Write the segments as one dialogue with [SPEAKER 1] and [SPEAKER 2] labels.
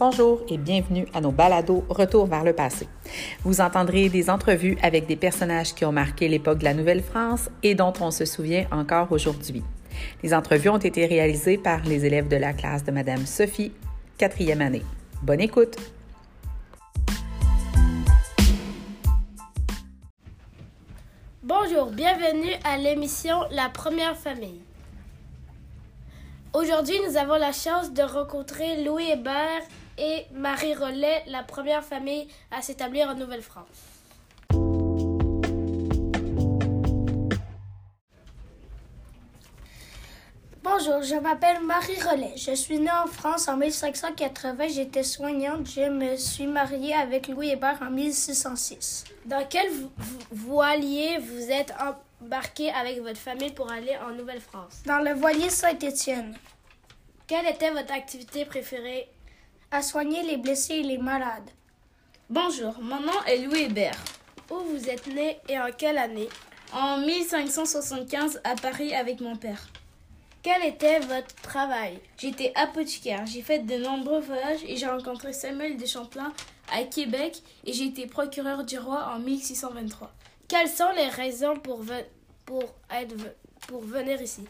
[SPEAKER 1] Bonjour et bienvenue à nos balados Retour vers le passé. Vous entendrez des entrevues avec des personnages qui ont marqué l'époque de la Nouvelle-France et dont on se souvient encore aujourd'hui. Les entrevues ont été réalisées par les élèves de la classe de Madame Sophie, quatrième année. Bonne écoute!
[SPEAKER 2] Bonjour, bienvenue à l'émission La Première Famille. Aujourd'hui, nous avons la chance de rencontrer Louis Hébert et Marie Rollet, la première famille à s'établir en Nouvelle-France. Bonjour, je m'appelle Marie Rollet. Je suis née en France en 1580. J'étais soignante. Je me suis mariée avec Louis Hébert en 1606. Dans quel vo- voilier vous êtes embarqué avec votre famille pour aller en Nouvelle-France?
[SPEAKER 3] Dans le voilier Saint-Étienne,
[SPEAKER 2] Quelle était votre activité préférée?
[SPEAKER 3] À soigner les blessés et les malades.
[SPEAKER 4] Bonjour, mon nom est Louis Hébert.
[SPEAKER 2] Où vous êtes né et en quelle année?
[SPEAKER 4] En 1575 à Paris avec mon père.
[SPEAKER 2] Quel était votre travail?
[SPEAKER 4] J'étais apothicaire, j'ai fait de nombreux voyages et j'ai rencontré Samuel de Champlain à Québec et j'ai été procureur du roi en 1623.
[SPEAKER 2] Quelles sont les raisons pour, ve- pour, être, ve- pour venir ici?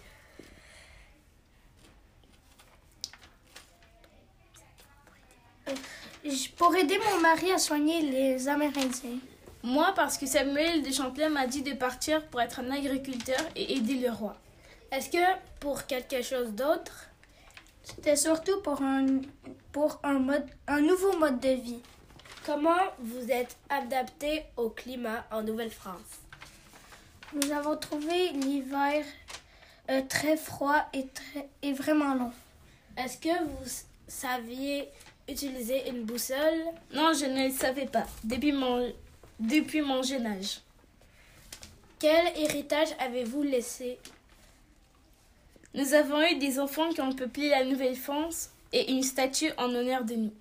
[SPEAKER 3] Pour aider mon mari à soigner les Amérindiens.
[SPEAKER 4] Moi parce que Samuel de Champlain m'a dit de partir pour être un agriculteur et aider le roi.
[SPEAKER 2] Est-ce que pour quelque chose d'autre?
[SPEAKER 3] C'était surtout pour un, pour un, mode, un nouveau mode de vie.
[SPEAKER 2] Comment vous êtes adapté au climat en Nouvelle-France?
[SPEAKER 3] Nous avons trouvé l'hiver euh, très froid et, très, et vraiment long.
[SPEAKER 2] Est-ce que vous saviez utiliser une boussole?
[SPEAKER 4] Non, je ne le savais pas depuis mon, depuis mon jeune âge.
[SPEAKER 2] Quel héritage avez-vous laissé?
[SPEAKER 4] Nous avons eu des enfants qui ont peuplé la Nouvelle-France et une statue en honneur de nous.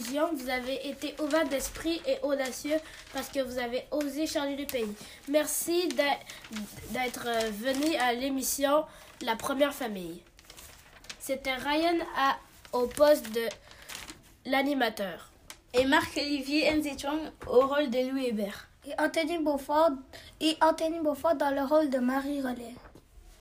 [SPEAKER 2] Conclusion, vous avez été ouvert d'esprit et audacieux parce que vous avez osé changer le pays. Merci d'être d'être, euh, venu à l'émission La Première Famille. C'était Ryan à- au poste de l'animateur.
[SPEAKER 4] Et Marc-Olivier Nzetchong au rôle de Louis Hébert.
[SPEAKER 3] Et Anthony Beaufort, et Anthony Beaufort dans le rôle de Marie Rollet.